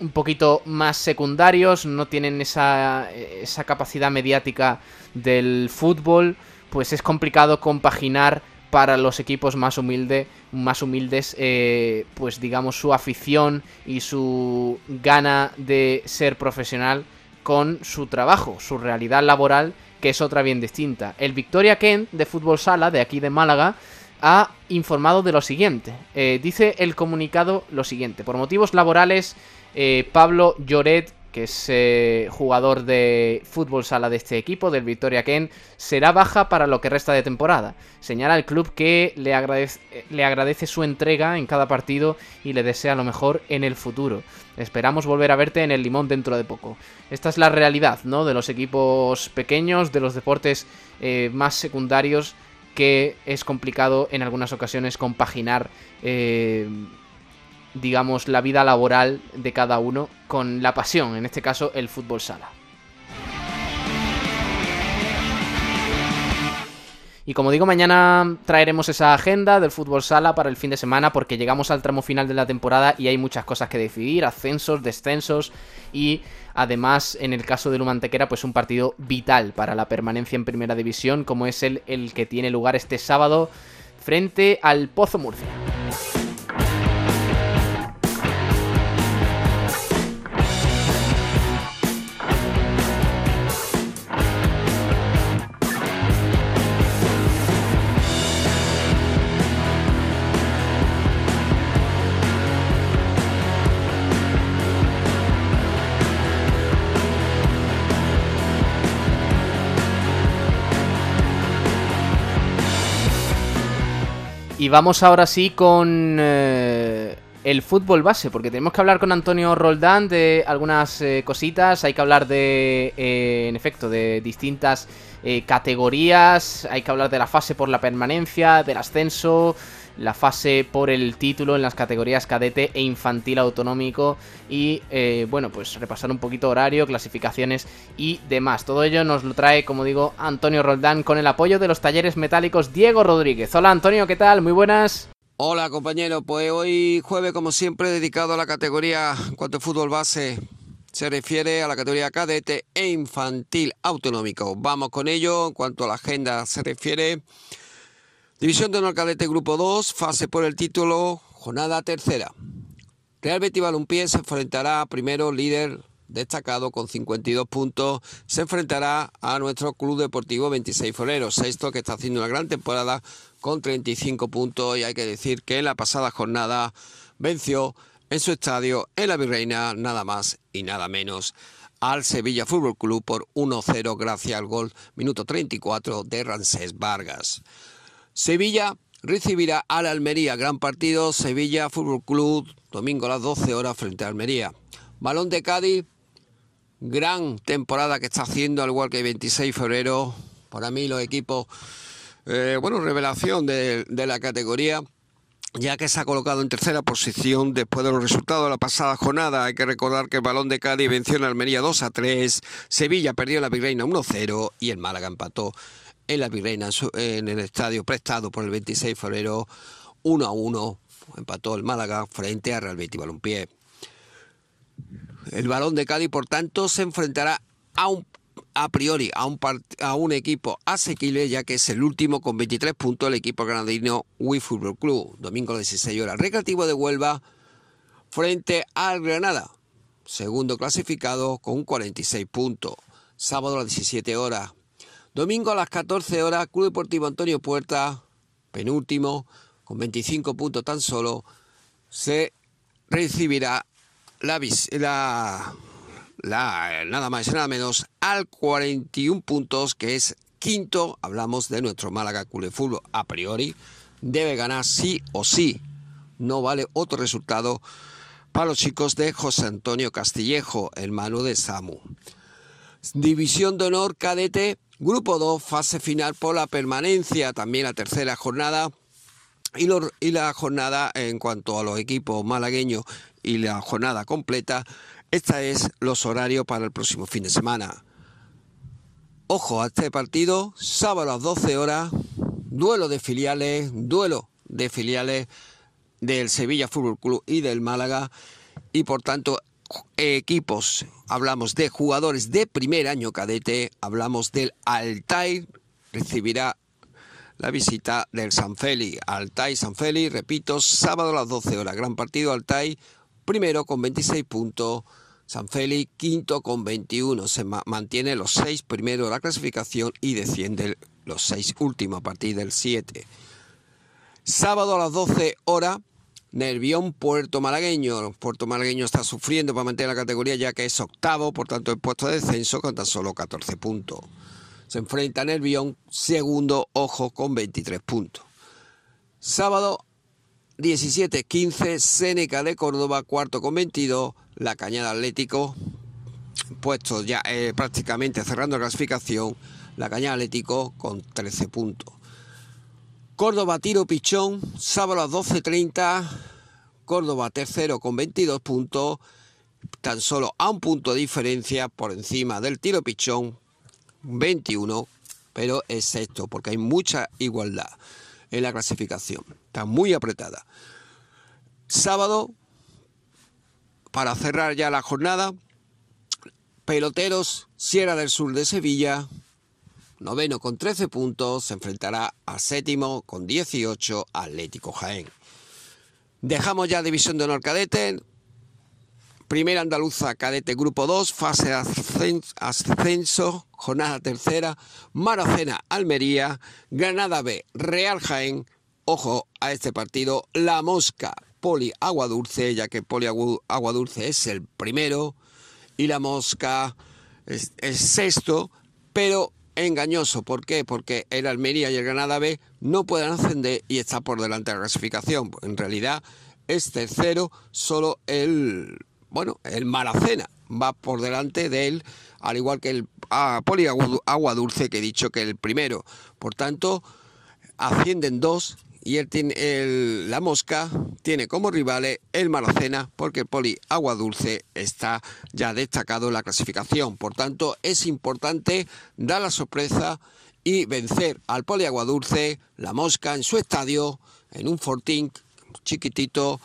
un poquito más secundarios, no tienen esa, esa capacidad mediática del fútbol, pues es complicado compaginar para los equipos más, humilde, más humildes, eh, pues digamos su afición y su gana de ser profesional con su trabajo, su realidad laboral, que es otra bien distinta. El Victoria Kent de Fútbol Sala, de aquí de Málaga, ha informado de lo siguiente. Eh, dice el comunicado lo siguiente. Por motivos laborales eh, Pablo Lloret, que es eh, jugador de fútbol sala de este equipo, del Victoria Ken, será baja para lo que resta de temporada. Señala al club que le agradece, le agradece su entrega en cada partido y le desea lo mejor en el futuro. Esperamos volver a verte en el limón dentro de poco. Esta es la realidad, ¿no? De los equipos pequeños, de los deportes eh, más secundarios, que es complicado en algunas ocasiones compaginar digamos, la vida laboral de cada uno con la pasión, en este caso el fútbol sala. Y como digo, mañana traeremos esa agenda del fútbol sala para el fin de semana porque llegamos al tramo final de la temporada y hay muchas cosas que decidir, ascensos, descensos y además en el caso de Lumantequera pues un partido vital para la permanencia en primera división como es el, el que tiene lugar este sábado frente al Pozo Murcia. Vamos ahora sí con eh, el fútbol base, porque tenemos que hablar con Antonio Roldán de algunas eh, cositas, hay que hablar de, eh, en efecto, de distintas categorías, hay que hablar de la fase por la permanencia, del ascenso, la fase por el título en las categorías cadete e infantil autonómico y eh, bueno pues repasar un poquito horario, clasificaciones y demás. Todo ello nos lo trae como digo Antonio Roldán con el apoyo de los talleres metálicos Diego Rodríguez. Hola Antonio, ¿qué tal? Muy buenas. Hola compañero, pues hoy jueves como siempre dedicado a la categoría en cuanto a fútbol base se refiere a la categoría cadete e infantil autonómico. Vamos con ello en cuanto a la agenda se refiere. División de Honor Cadete Grupo 2, fase por el título, jornada tercera. Real Betis Balompié se enfrentará primero líder destacado con 52 puntos, se enfrentará a nuestro Club Deportivo 26 Forero, sexto que está haciendo una gran temporada con 35 puntos y hay que decir que en la pasada jornada venció en su estadio en la Virreina nada más y nada menos al Sevilla Fútbol Club por 1-0 gracias al gol minuto 34 de Rancés Vargas. Sevilla recibirá al Almería. Gran partido, Sevilla Fútbol Club, domingo a las 12 horas frente a Almería. Balón de Cádiz, gran temporada que está haciendo, al igual que el 26 de febrero. Para mí los equipos, eh, bueno, revelación de, la categoría ya que se ha colocado en tercera posición después de los resultados de la pasada jornada. Hay que recordar que el Balón de Cádiz venció en Almería 2 a 3, Sevilla perdió en la Virreina 1 0 y el Málaga empató en la Virreina, en el estadio prestado por el 26 de febrero, 1 a 1, empató el Málaga frente a Real Betis Balompié. El balón de Cádiz, por tanto, se enfrentará a un a priori a un, a un equipo asequible, ya que es el último con 23 puntos el equipo granadino Wii Football Club. Domingo 16 horas. Recreativo de Huelva frente al Granada. Segundo clasificado con 46 puntos. Sábado a las 17 horas. Domingo a las 14 horas, Club Deportivo Antonio Puerta, penúltimo, con 25 puntos tan solo, se recibirá la, la nada más y nada menos al 41 puntos, que es quinto. Hablamos de nuestro Málaga Fútbol a priori. Debe ganar sí o sí. No vale otro resultado para los chicos de José Antonio Castillejo, hermano de Samu. División de honor cadete, grupo 2, fase final por la permanencia, también la tercera jornada. Y, y la jornada en cuanto a los equipos malagueños y la jornada completa esta es los horarios para el próximo fin de semana. Ojo a este partido, sábado a las 12 horas, duelo de filiales, duelo de filiales del Sevilla Fútbol Club y del Málaga y por tanto equipos, hablamos de jugadores de primer año cadete, hablamos del Altair, recibirá la visita del Sanfeli, Altai Sanfeli, repito, sábado a las 12 horas, gran partido Altai, primero con 26 puntos, San Félix quinto con 21, se mantiene los seis primeros de la clasificación y desciende los seis últimos a partir del 7. Sábado a las 12 horas, Nervión Puerto Malagueño. Puerto Malagueño está sufriendo para mantener la categoría ya que es octavo, por tanto el puesto de descenso con tan solo 14 puntos. Se enfrenta a Nervión, segundo, ojo, con 23 puntos. Sábado 17-15, Seneca de Córdoba, cuarto con 22, La Cañada Atlético, puesto ya eh, prácticamente cerrando la clasificación, La Cañada Atlético con 13 puntos. Córdoba Tiro Pichón, sábado a las 12.30, Córdoba tercero con 22 puntos, tan solo a un punto de diferencia por encima del Tiro Pichón, 21, pero es sexto porque hay mucha igualdad en la clasificación. Está muy apretada. Sábado, para cerrar ya la jornada, Peloteros, Sierra del Sur de Sevilla, noveno con 13 puntos, se enfrentará a séptimo con 18 Atlético Jaén. Dejamos ya División de Honor Cadete, Primera Andaluza Cadete Grupo 2, fase ascenso, jornada tercera, Maracena Almería, Granada B, Real Jaén, ojo a este partido, La Mosca, Poli Agua Dulce, ya que Poli Agua Dulce es el primero y La Mosca es, sexto, pero engañoso. ¿Por qué? Porque el Almería y el Granada B no pueden ascender y está por delante de la clasificación. En realidad es tercero solo el bueno, el Maracena va por delante de él, al igual que el ah, Poli Agua Dulce, que he dicho que el primero. Por tanto, ascienden dos y tiene el, la mosca tiene como rivales el Maracena porque el Poli Agua Dulce está ya destacado en la clasificación. Por tanto, es importante dar la sorpresa y vencer al Poli Agua Dulce, la mosca en su estadio, en un fortín chiquitito,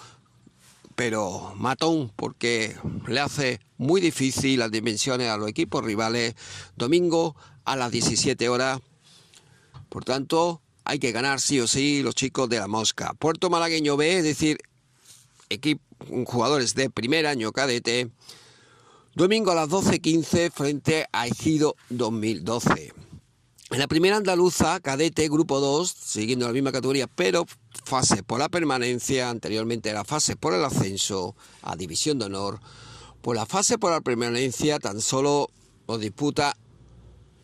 pero matón porque le hace muy difícil las dimensiones a los equipos rivales. Domingo a las 17 horas. Por tanto, hay que ganar sí o sí los chicos de la Mosca. Puerto Malagueño B, es decir, equipo, jugadores de primer año cadete. Domingo a las 12.15 frente a Ejido 2012. En la primera andaluza, cadete, grupo 2, siguiendo la misma categoría, pero fase por la permanencia, anteriormente era fase por el ascenso a División de Honor. Por la fase por la permanencia tan solo lo disputa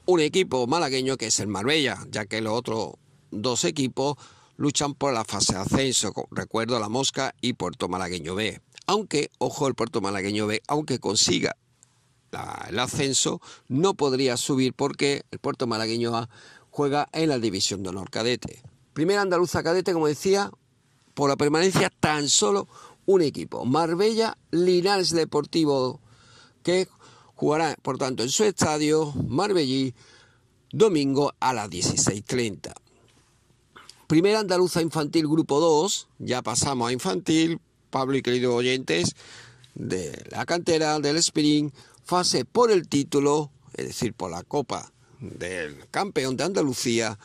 un equipo malagueño que es el Marbella, ya que los otros dos equipos luchan por la fase de ascenso, recuerdo la Mosca y Puerto Malagueño B. Aunque, ojo, el Puerto Malagueño B, aunque consiga el ascenso, no podría subir porque el Puerto Malagueño A juega en la División de Honor Cadete. Primera andaluza cadete, como decía, por la permanencia tan solo un equipo. Marbella Linares Deportivo, que jugará, por tanto, en su estadio, Marbellí, domingo a las 16.30. Primera andaluza infantil grupo 2, ya pasamos a infantil, Pablo y queridos oyentes, de la cantera del Spring, fase por el título, es decir, por la Copa del Campeón de Andalucía,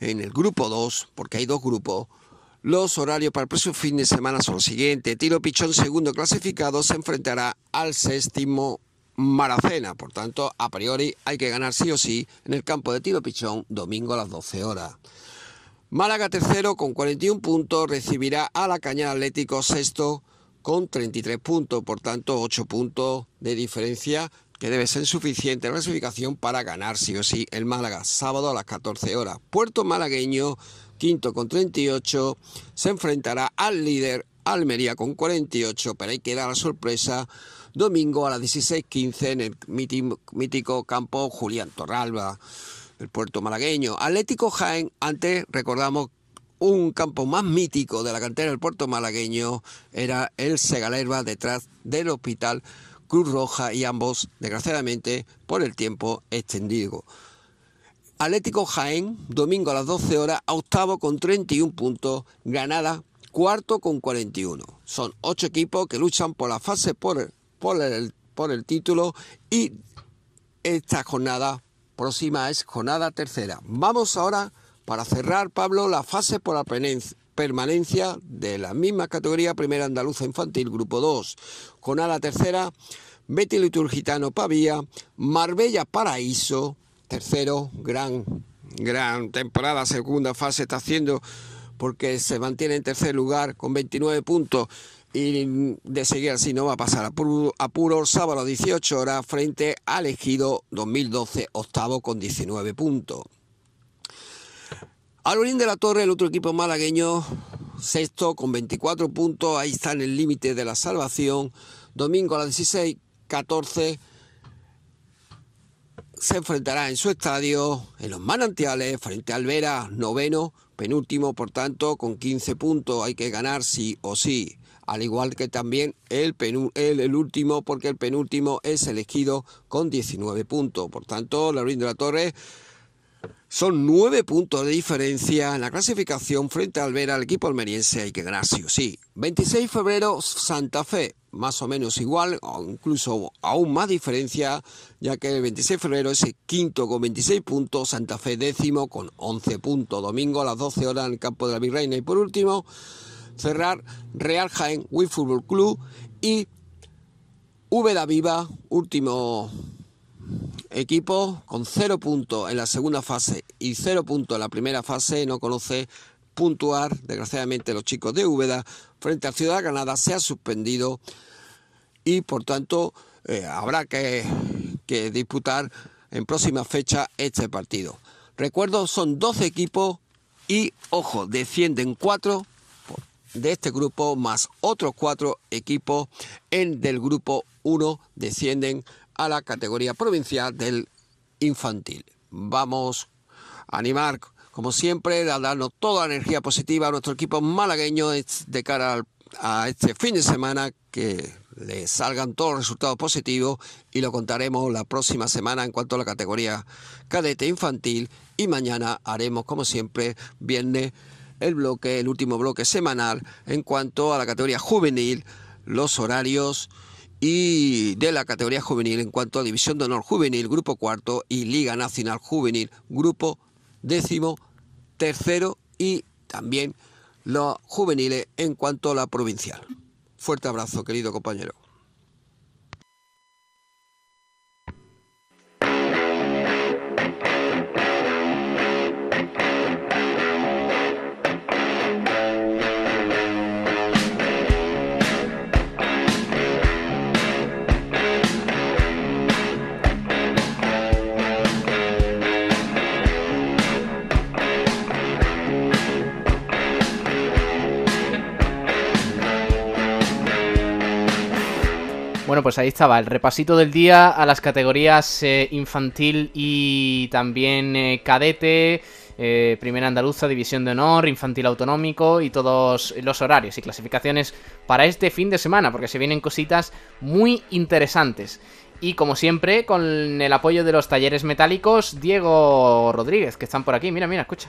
en el grupo 2, porque hay dos grupos, los horarios para el próximo fin de semana son los siguientes. Tiro Pichón, segundo clasificado, se enfrentará al séptimo Maracena. Por tanto, a priori hay que ganar sí o sí en el campo de Tiro Pichón, domingo a las 12 horas. Málaga tercero con 41 puntos recibirá a la Cañada Atlético sexto con 33 puntos, por tanto 8 puntos de diferencia que debe ser suficiente la clasificación para ganar sí o sí el Málaga. Sábado a las 14 horas. Puerto Malagueño quinto con 38 se enfrentará al líder Almería con 48, pero hay que dar la sorpresa. Domingo a las 16.15 en el mítico campo Julián Torralba el puerto malagueño. Atlético Jaén, antes recordamos un campo más mítico de la cantera del puerto malagueño, era el Segalerba detrás del hospital Cruz Roja y ambos, desgraciadamente, por el tiempo extendido. Atlético Jaén, domingo a las 12 horas, octavo con 31 puntos, Granada cuarto con 41. Son ocho equipos que luchan por la fase por por el, por el título y esta jornada próxima es jornada tercera. Vamos ahora, para cerrar, Pablo, la fase por la permanencia de la misma categoría Primera Andaluza Infantil, Grupo 2. Jornada tercera, Betty Liturgitano Pavía, Marbella Paraíso, tercero, gran, gran temporada, segunda fase está haciendo porque se mantiene en tercer lugar con 29 puntos y de seguir así no va a pasar a puro, sábado a 18 horas frente al Ejido 2012 octavo con 19 puntos. Alorín de la Torre, el otro equipo malagueño, sexto con 24 puntos, ahí está en el límite de la salvación. Domingo a las 16, 14 se enfrentará en su estadio, en los manantiales, frente al Vera, noveno, penúltimo, por tanto, con 15 puntos. Hay que ganar sí o sí al igual que también el, el, último, porque el penúltimo es elegido con 19 puntos. Por tanto, la de la Torre son 9 puntos de diferencia en la clasificación frente al ver al equipo almeriense. Hay que ganar sí o sí. 26 de febrero, Santa Fe, más o menos igual, o incluso aún más diferencia, ya que el 26 de febrero es el quinto con 26 puntos, Santa Fe décimo con 11 puntos. Domingo a las 12 horas en el campo de la Virreina. Y por último, cerrar Real Jaén Wii Fútbol Club y Úbeda Viva, último equipo con cero puntos en la segunda fase y cero puntos en la primera fase, no conoce puntuar, desgraciadamente los chicos de Úbeda frente a Ciudad Granada se ha suspendido y por tanto eh, habrá que, que disputar en próxima fecha este partido. Recuerdo, son 12 equipos y, ojo, descienden 4 de este grupo más otros cuatro equipos en del grupo 1 descienden a la categoría provincial del infantil. Vamos a animar, como siempre, a darnos toda la energía positiva a nuestro equipo malagueño de cara a este fin de semana, que le salgan todos los resultados positivos y lo contaremos la próxima semana en cuanto a la categoría cadete infantil y mañana haremos, como siempre, viernes el bloque, el último bloque semanal en cuanto a la categoría juvenil, los horarios y de la categoría juvenil en cuanto a División de Honor Juvenil, Grupo Cuarto y Liga Nacional Juvenil, Grupo Décimo, Tercero y también los juveniles en cuanto a la provincial. Fuerte abrazo, querido compañero. Bueno, pues ahí estaba el repasito del día a las categorías eh, infantil y también eh, cadete, eh, primera andaluza, división de honor, infantil autonómico y todos los horarios y clasificaciones para este fin de semana, porque se vienen cositas muy interesantes. Y como siempre, con el apoyo de los talleres metálicos, Diego Rodríguez, que están por aquí. Mira, mira, escucha.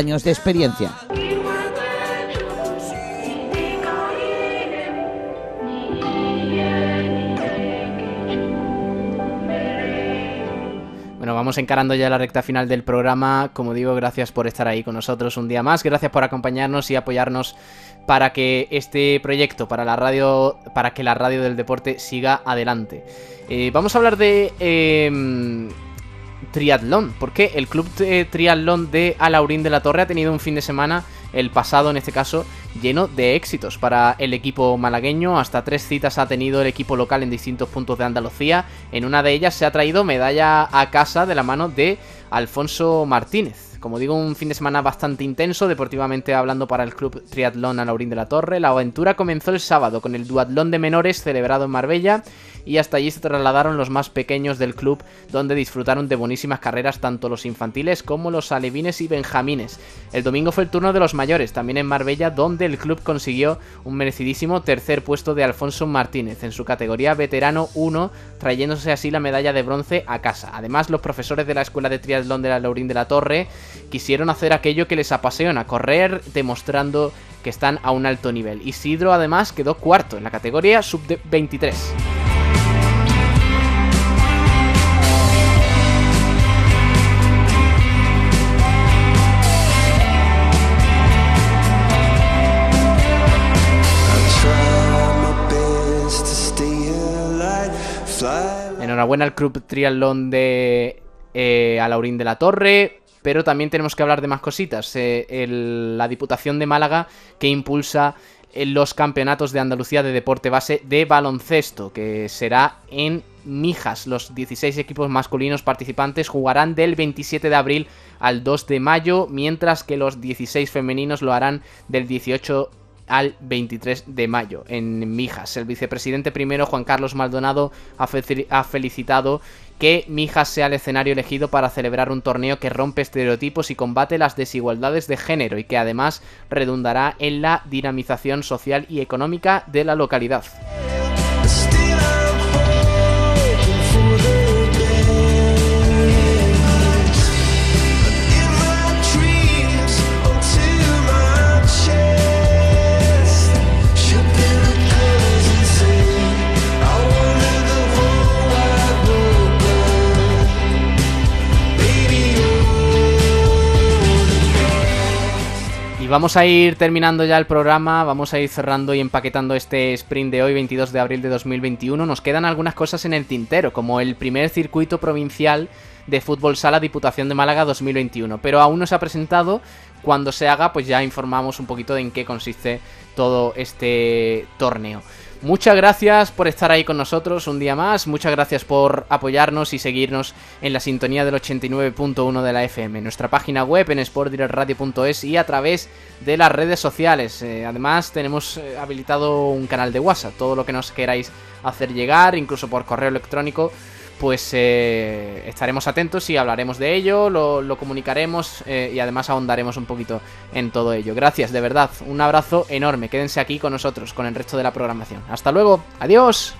de experiencia. Bueno, vamos encarando ya la recta final del programa. Como digo, gracias por estar ahí con nosotros un día más. Gracias por acompañarnos y apoyarnos para que este proyecto, para la radio, para que la radio del deporte siga adelante. Eh, vamos a hablar de eh, triatlón, porque el club de triatlón de Alaurín de la Torre ha tenido un fin de semana, el pasado en este caso, lleno de éxitos para el equipo malagueño. Hasta tres citas ha tenido el equipo local en distintos puntos de Andalucía. En una de ellas se ha traído medalla a casa de la mano de Alfonso Martínez. Como digo, un fin de semana bastante intenso, deportivamente hablando para el club Triatlón Alaurín de la Torre. La aventura comenzó el sábado con el duatlón de menores celebrado en Marbella y hasta allí se trasladaron los más pequeños del club, donde disfrutaron de buenísimas carreras tanto los infantiles como los alevines y benjamines. El domingo fue el turno de los mayores, también en Marbella, donde el club consiguió un merecidísimo tercer puesto de Alfonso Martínez en su categoría veterano 1, trayéndose así la medalla de bronce a casa. Además, los profesores de la Escuela de Triatlón de la Laurín de la Torre quisieron hacer aquello que les apasiona, correr, demostrando que están a un alto nivel. Isidro además quedó cuarto en la categoría sub-23. Enhorabuena al Club Triatlón de eh, Alaurín de la Torre, pero también tenemos que hablar de más cositas. Eh, la Diputación de Málaga que impulsa eh, los campeonatos de Andalucía de deporte base de baloncesto, que será en Mijas. Los 16 equipos masculinos participantes jugarán del 27 de abril al 2 de mayo, mientras que los 16 femeninos lo harán del 18 al 23 de mayo en Mijas. El vicepresidente primero, Juan Carlos Maldonado, ha, ha felicitado que Mijas sea el escenario elegido para celebrar un torneo que rompe estereotipos y combate las desigualdades de género y que además redundará en la dinamización social y económica de la localidad. Vamos a ir terminando ya el programa, vamos a ir cerrando y empaquetando este sprint de hoy, 22 de abril de 2021. Nos quedan algunas cosas en el tintero, como el primer circuito provincial de fútbol sala Diputación de Málaga 2021, pero aún no se ha presentado. Cuando se haga, pues ya informamos un poquito de en qué consiste todo este torneo. Muchas gracias por estar ahí con nosotros un día más. Muchas gracias por apoyarnos y seguirnos en la sintonía del 89.1 de la FM. Nuestra página web en sportdirectradio.es y a través de las redes sociales. Eh, además, tenemos eh, habilitado un canal de WhatsApp. Todo lo que nos queráis hacer llegar, incluso por correo electrónico, pues eh, estaremos atentos y hablaremos de ello, lo, comunicaremos eh, y además ahondaremos un poquito en todo ello. Gracias, de verdad. Un abrazo enorme. Quédense aquí con nosotros, con el resto de la programación. Hasta luego. Adiós.